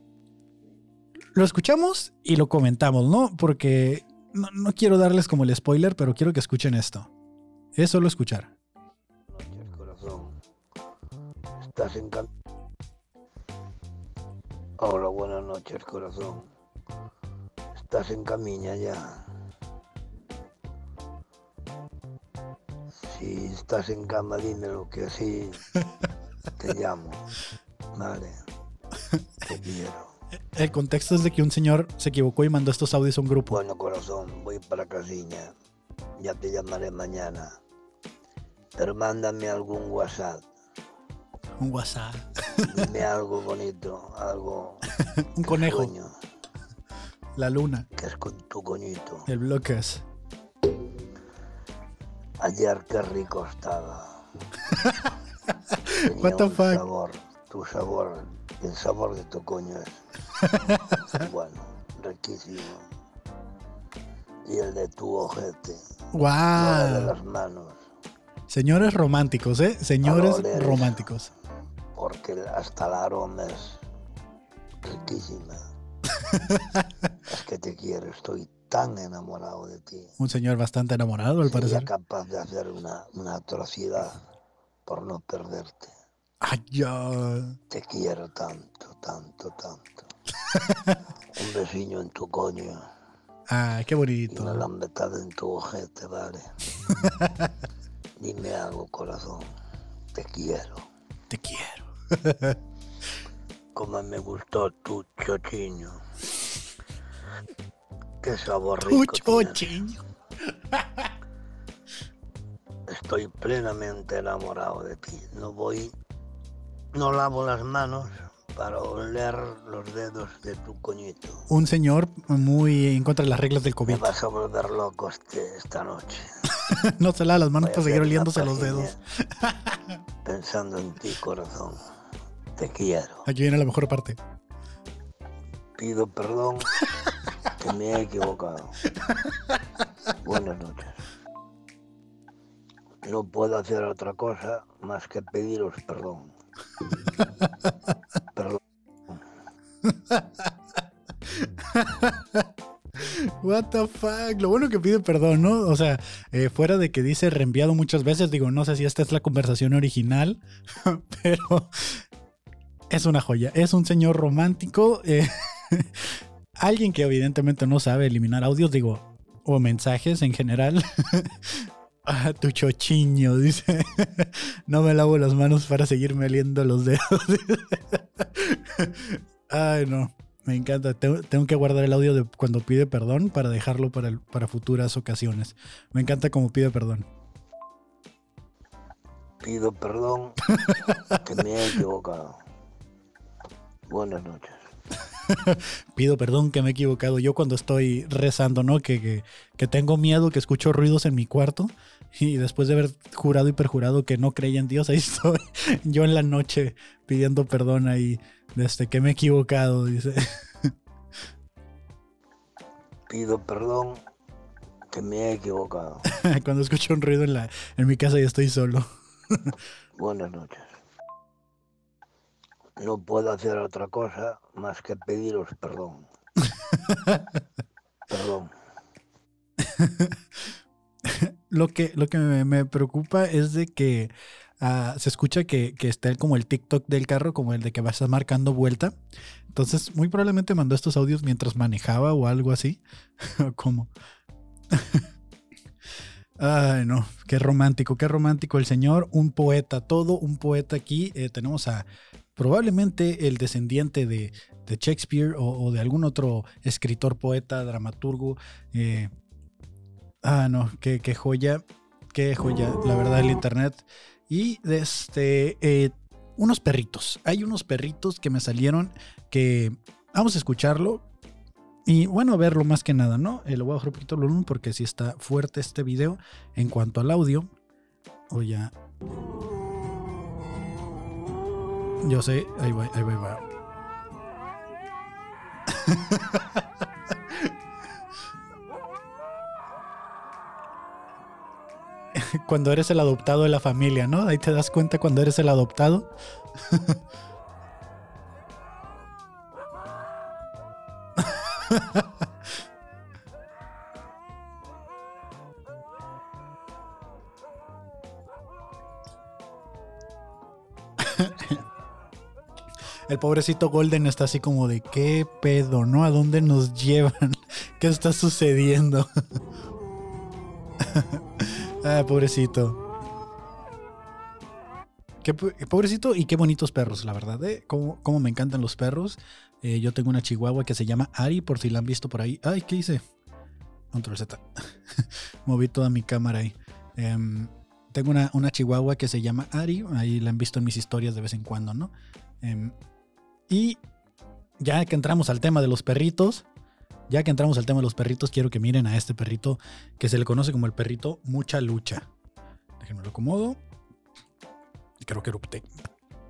lo escuchamos y lo comentamos, ¿no? Porque no, quiero darles como el spoiler, pero quiero que escuchen esto. Es solo escuchar. Estás en cam... Hola, buenas noches, corazón. Estás en camilla ya. Si estás en cama, dímelo que así (laughs) te llamo. Vale. Te quiero. El contexto es de que un señor se equivocó y mandó estos audios a un grupo. Bueno, corazón, voy para casiña. Ya te llamaré mañana. Pero mándame algún WhatsApp. Un WhatsApp. Dime (laughs) algo bonito, algo Un conejo. sueño, La luna. que es con tu coñito. El bloques. Ayer qué rico estaba. (laughs) Tenía What the un fuck? sabor, tu sabor, el sabor de tu coño es (laughs) bueno, riquísimo. Y el de tu ojete, no el de ¡Wow! las manos, Señores románticos, ¿eh? Señores románticos. porque hasta el aroma es riquísima. (laughs) es que te quiero, estoy tan enamorado de ti. Un señor bastante enamorado, al Sería parecer. capaz de hacer una, una atrocidad por no perderte. Ay, ya. Te quiero tanto, tanto, tanto. (laughs) Un besillo en tu coño Ay, qué y una bonito. lambetada en tu ojete, ¿vale? (laughs) Dime algo, corazón. Te quiero. Te quiero. (laughs) Como me gustó tu chochiño. Qué sabor rico. Estoy plenamente enamorado de ti. No voy, no lavo las manos para oler los dedos de tu coñito. Un señor muy en contra de las reglas del Me COVID. vas a volver loco este- esta noche. (laughs) no se lava las manos Voy para seguir oliéndose los dedos. (laughs) Pensando en ti, corazón. Te quiero. Aquí viene la mejor parte. Pido perdón (laughs) me he equivocado. Buenas noches. No puedo hacer otra cosa más que pediros perdón. Perdón. What the fuck. Lo bueno que pide perdón, ¿no? O sea, eh, fuera de que dice reenviado muchas veces, digo, no sé si esta es la conversación original, (laughs) pero es una joya. Es un señor romántico. eh, alguien que evidentemente no sabe eliminar audios, digo, o mensajes en general. (laughs) Ah, tu chochiño, dice. (laughs) no me lavo las manos para seguirme oliendo los dedos. (laughs) Ay, no. Me encanta. Tengo, que guardar el audio de cuando pide perdón para dejarlo para, para futuras ocasiones. Me encanta cómo pide perdón. Pido perdón que me he equivocado. Buenas noches. (laughs) Pido perdón que me he equivocado. Yo cuando estoy rezando, ¿no? Que, que, que, tengo miedo, que escucho ruidos en mi cuarto. Y después de haber jurado y perjurado que no creía en Dios, ahí (laughs) estoy yo en la noche pidiendo perdón ahí desde que me he equivocado, dice. (laughs) Pido perdón que me he equivocado. cuando escucho un ruido en, la, en mi casa y estoy solo. Buenas noches. No puedo hacer otra cosa más que pediros perdón. (laughs) perdón. (laughs) lo que, lo que me, preocupa es de que uh, se escucha que, que está como el TikTok del carro, como el de que vas marcando vuelta. Entonces, muy probablemente mandó estos audios mientras manejaba o algo así. (laughs) como. Ay, no, qué romántico, qué romántico el señor, un poeta, todo un poeta aquí. Eh, tenemos a probablemente el descendiente de, Shakespeare o, de algún otro escritor, poeta, dramaturgo. Eh, ah, no, qué, joya, qué joya, la verdad, el internet. Y este, eh, unos perritos. Hay unos perritos que me salieron que vamos a escucharlo. Y bueno, verlo más que nada, ¿no? Eh, lo voy a bajar un poquito el volumen porque si está fuerte este video en cuanto al audio. O ya. Yo sé, ahí va, ahí va, ahí va. (laughs) cuando eres el adoptado de la familia, ¿no? Ahí te das cuenta cuando eres el adoptado. (laughs) El pobrecito Golden está así como de qué pedo, ¿no? ¿A dónde nos llevan? (laughs) ¿Qué está sucediendo? (laughs) ah, pobrecito. Qué pobrecito y qué bonitos perros, la verdad. ¿eh? Cómo, me encantan los perros. Eh, yo tengo una chihuahua que se llama Ari, por si la han visto por ahí. Ay, ¿qué hice? Control Z. (laughs) Moví toda mi cámara ahí. Em, tengo una, una, chihuahua que se llama Ari. Ahí la han visto en mis historias de vez en cuando, ¿no? Em, y ya que entramos al tema de los perritos, ya que entramos al tema de los perritos, quiero que miren a este perrito que se le conoce como el perrito mucha lucha. Déjenme lo acomodo. Creo que erupté.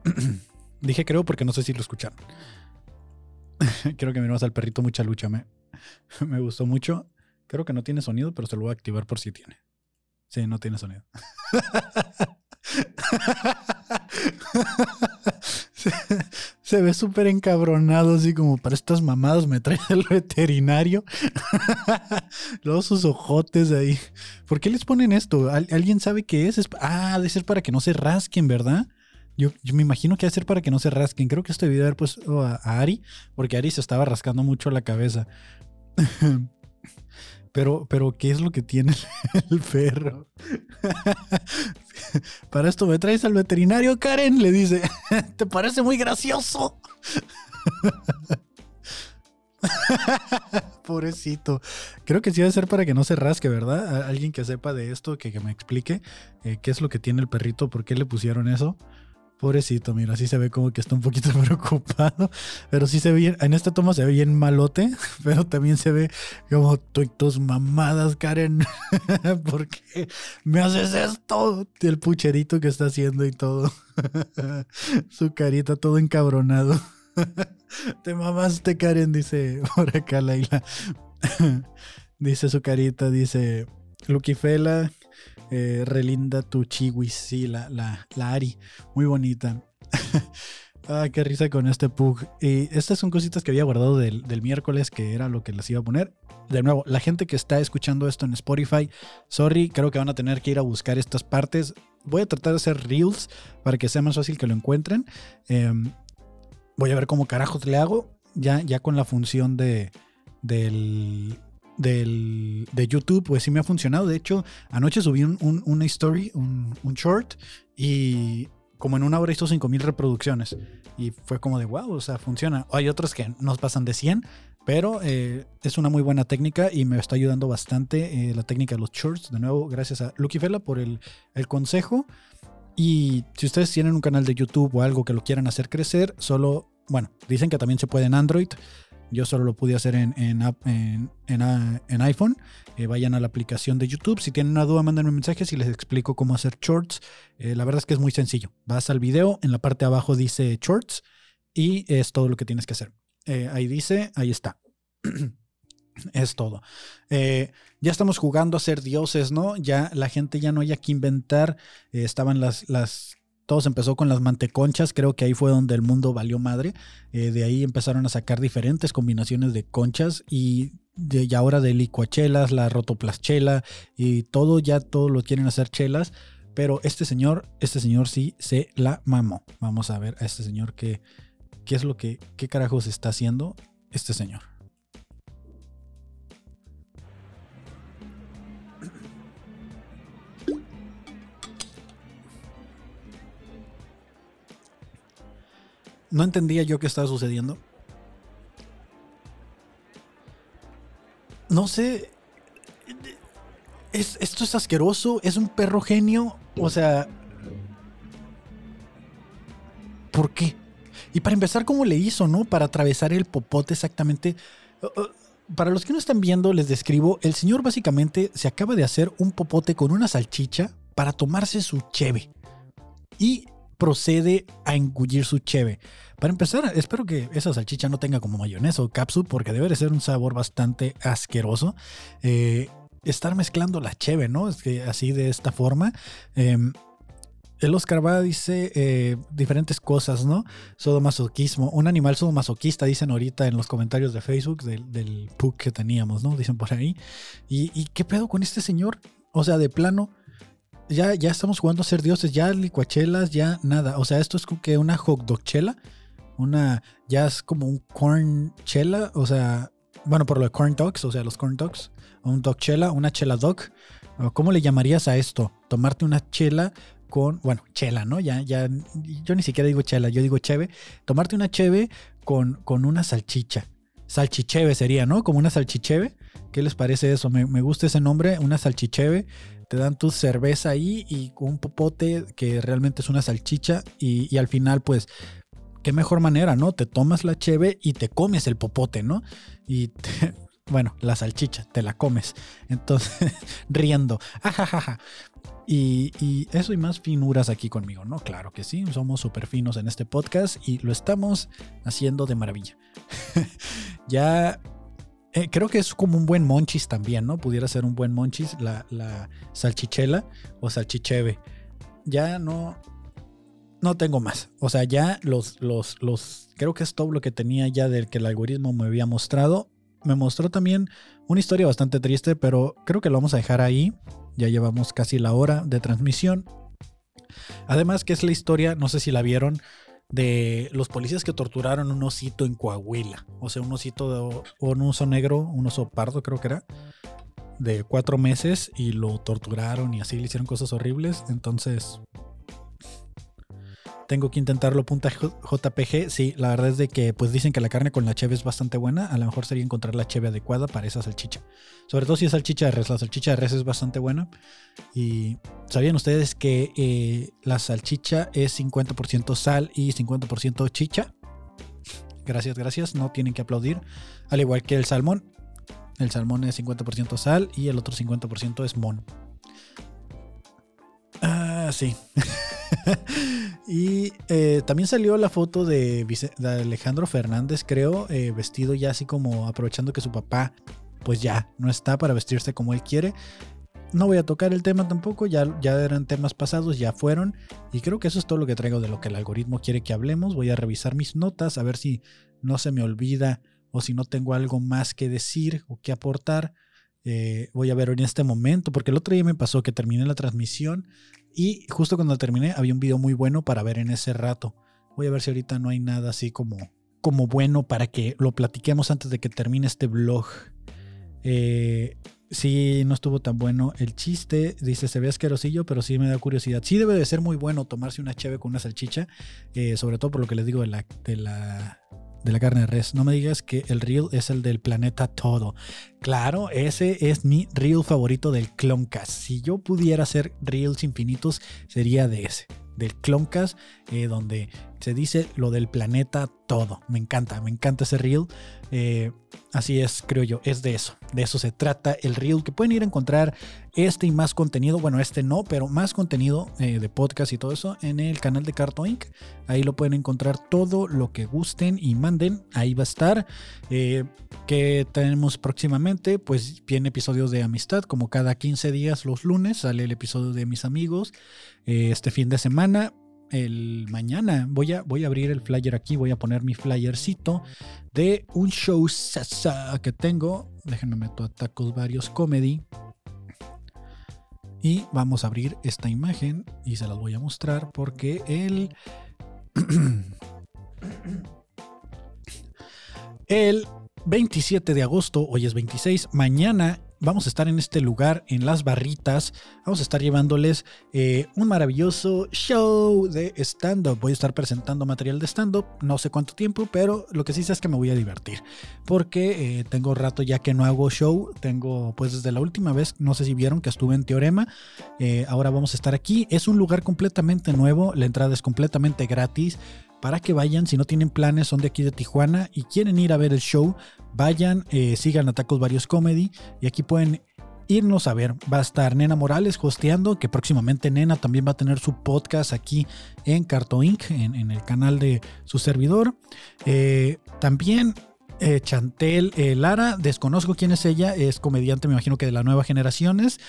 (clears throat) Dije creo porque no sé si lo escucharon. (laughs) Quiero que miremos al perrito mucha lucha. Me, (laughs) me gustó mucho. Creo que no tiene sonido, pero se lo voy a activar por si tiene. Sí, no tiene sonido. (laughs) (laughs) se, ve súper encabronado, así como para estas mamadas me trae el veterinario. (laughs) Luego sus ojotes ahí. ¿Por qué les ponen esto? ¿Alguien sabe qué es? Ah, debe ser para que no se rasquen, ¿verdad? Yo, me imagino que ser para que no se rasquen. Creo que este video haber puesto a, a Ari, porque Ari se estaba rascando mucho la cabeza. (laughs) Pero, pero, ¿qué es lo que tiene el (laughs) perro? (laughs) Para esto me traes al veterinario, Karen, le dice. (laughs) ¿Te parece muy gracioso? Pobrecito. Creo que sí debe ser para que no se rasque, ¿verdad? Alguien que sepa de esto, que, me explique eh, qué es lo que tiene el perrito, por qué le pusieron eso. Pobrecito, mira, sí se ve como que está un poquito (laughs) preocupado, pero sí se ve bien, en esta toma se ve bien malote, (laughs) pero también se ve como tus mamadas, Karen, (laughs) ¿por qué me haces esto? El pucherito que está haciendo y todo, su carita todo encabronado. Te mamaste, Karen, dice por acá Laila. dice su carita, dice Lucky Fela, eh, relinda tu chiwis, sí, la, la, Ari, muy bonita. (laughs) ah, qué risa con este pug. Y estas son cositas que había guardado del, miércoles, que era lo que les iba a poner. De nuevo, la gente que está escuchando esto en Spotify, sorry, creo que van a tener que ir a buscar estas partes. Voy a tratar de hacer reels para que sea más fácil que lo encuentren. Em, voy a ver cómo carajos le hago. Ya, ya con la función de, del, del, de YouTube, pues sí me ha funcionado. De hecho, anoche subí un, una story, un, short, y como en una hora hizo 5000 reproducciones. Y fue como de wow, o sea, funciona. Hay otras que nos pasan de 100, pero eh, es una muy buena técnica y me está ayudando bastante eh, la técnica de los shorts. De nuevo, gracias a Lucky Fela por el, el consejo. Y si ustedes tienen un canal de YouTube o algo que lo quieran hacer crecer, solo, bueno, dicen que también se puede en Android. Yo solo lo pude hacer en, en, en- en, iPhone. Eh, vayan a la aplicación de YouTube. Si tienen una duda, mándenme mensajes y les explico cómo hacer shorts. Eh, la verdad es que es muy sencillo. Vas al video, en la parte de abajo dice shorts y es todo lo que tienes que hacer. Eh, ahí dice, ahí está. (clears throat) es todo. Ya estamos jugando a ser dioses, ¿no? Ya la gente ya no hay que inventar. Estaban las. Todo se empezó con las manteconchas. Creo que ahí fue donde el mundo valió madre. Eh, de ahí empezaron a sacar diferentes combinaciones de conchas y, de, ahora de licuachelas, la rotoplaschela y todo, ya todo lo quieren hacer chelas. Pero este señor, este señor sí se la mamó. Vamos a ver a este señor qué, qué es lo que, qué carajos está haciendo este señor. No entendía yo qué estaba sucediendo. No sé. Es, esto es asqueroso. Es un perro genio. O sea. ¿Por qué? Y para empezar, ¿cómo le hizo, no? Para atravesar el popote exactamente. Uh, uh, Para los que no están viendo, les describo. El señor básicamente se acaba de hacer un popote con una salchicha para tomarse su cheve. Y procede a engullir su cheve. Para empezar, espero que esa salchicha no tenga como mayonesa o capsu, porque debe de ser un sabor bastante asqueroso. Eh, estar mezclando la cheve, ¿no? Es que así de esta forma. Eh, el Oscar va dice eh, diferentes cosas, ¿no? Sodomasoquismo. Un animal sodomasoquista, dicen ahorita en los comentarios de Facebook del, del PUC que teníamos, ¿no? Dicen por ahí. ¿Y, ¿Y qué pedo con este señor? O sea, de plano, ya, ya estamos jugando a ser dioses, ya licuachelas, ya nada. O sea, esto es como que una hot dog chela, una, ya es como un corn chela, o sea, bueno, por lo de corn dogs, o sea, los corn dogs, un dog chela, una chela dog. ¿O ¿Cómo le llamarías a esto? Tomarte una chela con, bueno, chela, ¿no? Ya, ya, yo ni siquiera digo chela, yo digo cheve. Tomarte una cheve con, con una salchicha. Salchicheve sería, ¿no? Como una salchicheve. ¿Qué les parece eso? Me, me gusta ese nombre, una salchicheve te dan tu cerveza ahí y un popote que realmente es una salchicha y, al final pues qué mejor manera, ¿no? Te tomas la cheve y te comes el popote, ¿no? Y (laughs) bueno, la salchicha, te la comes. Entonces, (laughs) riendo. Ajajaja. Y, y, eso y más finuras aquí conmigo, ¿no? Claro que sí, somos súper finos en este podcast y lo estamos haciendo de maravilla. (laughs) ya eh, creo que es como un buen monchis también, ¿no? Pudiera ser un buen monchis, la, la salchichela o salchicheve. Ya no. No tengo más. O sea, ya los, los, los. Creo que es todo lo que tenía ya del que el algoritmo me había mostrado. Me mostró también una historia bastante triste, pero creo que lo vamos a dejar ahí. Ya llevamos casi la hora de transmisión. Además, que es la historia, no sé si la vieron, de los policías que torturaron un osito en Coahuila. O sea, un osito, de, un oso negro, un oso pardo creo que era, de cuatro meses y lo torturaron y así le hicieron cosas horribles. Entonces, tengo que intentarlo punta JPG. Sí, la verdad es de que pues dicen que la carne con la cheve es bastante buena. A lo mejor sería encontrar la cheve adecuada para esa salchicha. Sobre todo si es salchicha de res. La salchicha de res es bastante buena. Y ¿sabían ustedes que eh, la salchicha es 50% sal y 50% chicha? Gracias, gracias. No tienen que aplaudir. Al igual que el salmón. El salmón es 50% sal y el otro 50% es mon. Ah, sí. (laughs) (laughs) y eh, también salió la foto de, Alejandro Fernández, creo, eh, vestido ya así como aprovechando que su papá pues ya no está para vestirse como él quiere. No voy a tocar el tema tampoco, ya, ya eran temas pasados, ya fueron. Y creo que eso es todo lo que traigo de lo que el algoritmo quiere que hablemos. Voy a revisar mis notas, a ver si no se me olvida o si no tengo algo más que decir o que aportar. Eh, voy a ver en este momento, porque el otro día me pasó que terminé la transmisión y justo cuando terminé había un video muy bueno para ver en ese rato. Voy a ver si ahorita no hay nada así como, como bueno para que lo platiquemos antes de que termine este vlog. Eh, sí, no estuvo tan bueno el chiste. Dice, se ve asquerosillo, pero sí me da curiosidad. Sí debe de ser muy bueno tomarse una cheve con una salchicha, eh, sobre todo por lo que les digo de la, de la, de la carne de res. No me digas que el reel es el del planeta todo. Claro, ese es mi reel favorito del Cloncast. Si yo pudiera hacer reels infinitos, sería de ese. Del Cloncast, eh, donde se dice lo del planeta todo. Me encanta, me encanta ese reel. Eh, así es, creo yo, es de eso. De eso se trata el reel, que pueden ir a encontrar este y más contenido. Bueno, este no, pero más contenido eh, de podcast y todo eso en el canal de Carto Inc. Ahí lo pueden encontrar todo lo que gusten y manden. Ahí va a estar. Eh, que tenemos próximamente, pues viene episodios de amistad, como cada 15 días los lunes sale el episodio de mis amigos. este fin de semana el mañana. Voy a, voy a abrir el flyer aquí, voy a poner mi flyercito de un show que tengo. Déjenme meto a Tacos Varios Comedy. Y vamos a abrir esta imagen y se las voy a mostrar porque el... (clears throat) el 27 de agosto, hoy es 26, mañana vamos a estar en este lugar, en las barritas. Vamos a estar llevándoles eh, un maravilloso show de stand-up. Voy a estar presentando material de stand-up, no sé cuánto tiempo, pero lo que sí sé es que me voy a divertir. Porque eh, tengo rato ya que no hago show. Tengo, pues desde la última vez, no sé si vieron que estuve en Teorema. Eh, ahora vamos a estar aquí. Es un lugar completamente nuevo. La entrada es completamente gratis para que vayan, si no tienen planes, son de aquí de Tijuana y quieren ir a ver el show, vayan, eh, sigan a Tacos Varios Comedy y aquí pueden irnos a ver. Va a estar Nena Morales hosteando, que próximamente Nena también va a tener su podcast aquí en Carto Inc., en, el canal de su servidor. Eh, también eh, Chantel Lara, desconozco quién es ella, es comediante, me imagino que de las nuevas generaciones.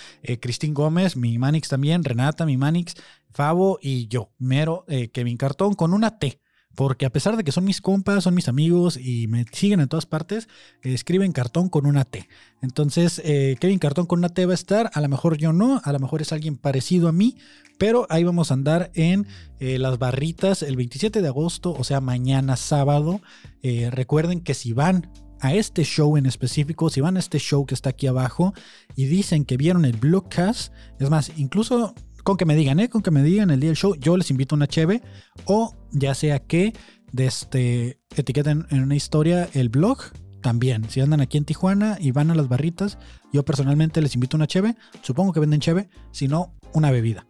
Cristín Gómez, mi Manix también, Renata, mi Manix, Favo y yo, Mero, Kevin Cartón, con una T porque a pesar de que son mis compas, son mis amigos y me siguen en todas partes, escriben cartón con una T. Entonces, eh, Kevin Cartón con una T va a estar, a lo mejor yo no, a lo mejor es alguien parecido a mí, pero ahí vamos a andar en eh, las barritas el 27 de agosto, o sea, mañana sábado. Eh, recuerden que si van a este show en específico, si van a este show que está aquí abajo y dicen que vieron el Blockcast, es más, incluso con que me digan, ¿eh? Con que me digan el día del show, yo les invito una cheve. O ya sea que de este, etiqueten en una historia el blog. También, si andan aquí en Tijuana y van a las barritas, yo personalmente les invito una cheve. Supongo que venden cheve, si no, una bebida.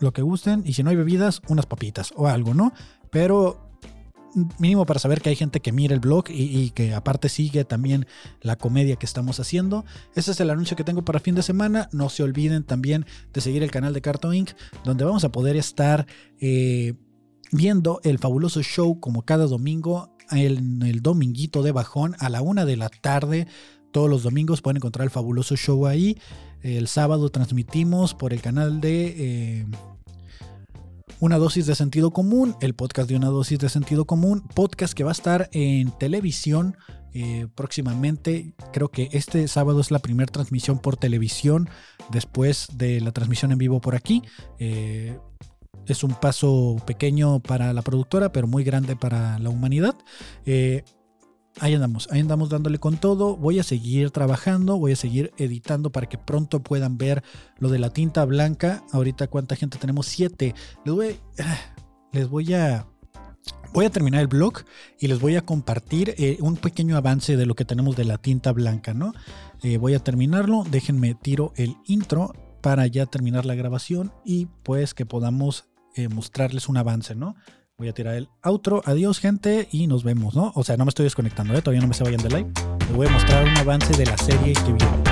Lo que gusten, y si no hay bebidas, unas papitas o algo, ¿no? Pero mínimo para saber que hay gente que mira el blog y, que aparte sigue también la comedia que estamos haciendo. Ese es el anuncio que tengo para fin de semana. No se olviden también de seguir el canal de Cartoon Inc., donde vamos a poder estar eh, viendo el fabuloso show como cada domingo en el dominguito de bajón a la una de la tarde. Todos los domingos pueden encontrar el fabuloso show ahí. El sábado transmitimos por el canal de... Eh, una dosis de sentido común, el podcast de una dosis de sentido común, podcast que va a estar en televisión eh, próximamente. Creo que este sábado es la primera transmisión por televisión después de la transmisión en vivo por aquí. Eh, es un paso pequeño para la productora, pero muy grande para la humanidad. Eh, ahí andamos, ahí andamos dándole con todo. Voy a seguir trabajando, voy a seguir editando para que pronto puedan ver lo de la tinta blanca. Ahorita cuánta gente tenemos, siete. Les voy, (sighs) les voy a voy a terminar el blog y les voy a compartir eh, un pequeño avance de lo que tenemos de la tinta blanca, ¿no? Eh, voy a terminarlo, déjenme tiro el intro para ya terminar la grabación y pues que podamos eh, mostrarles un avance, ¿no? Voy a tirar el outro. Adiós, gente, y nos vemos, ¿no? O sea, no me estoy desconectando, ¿eh? Todavía no me se vayan de live. Les voy a mostrar un avance de la serie que viene.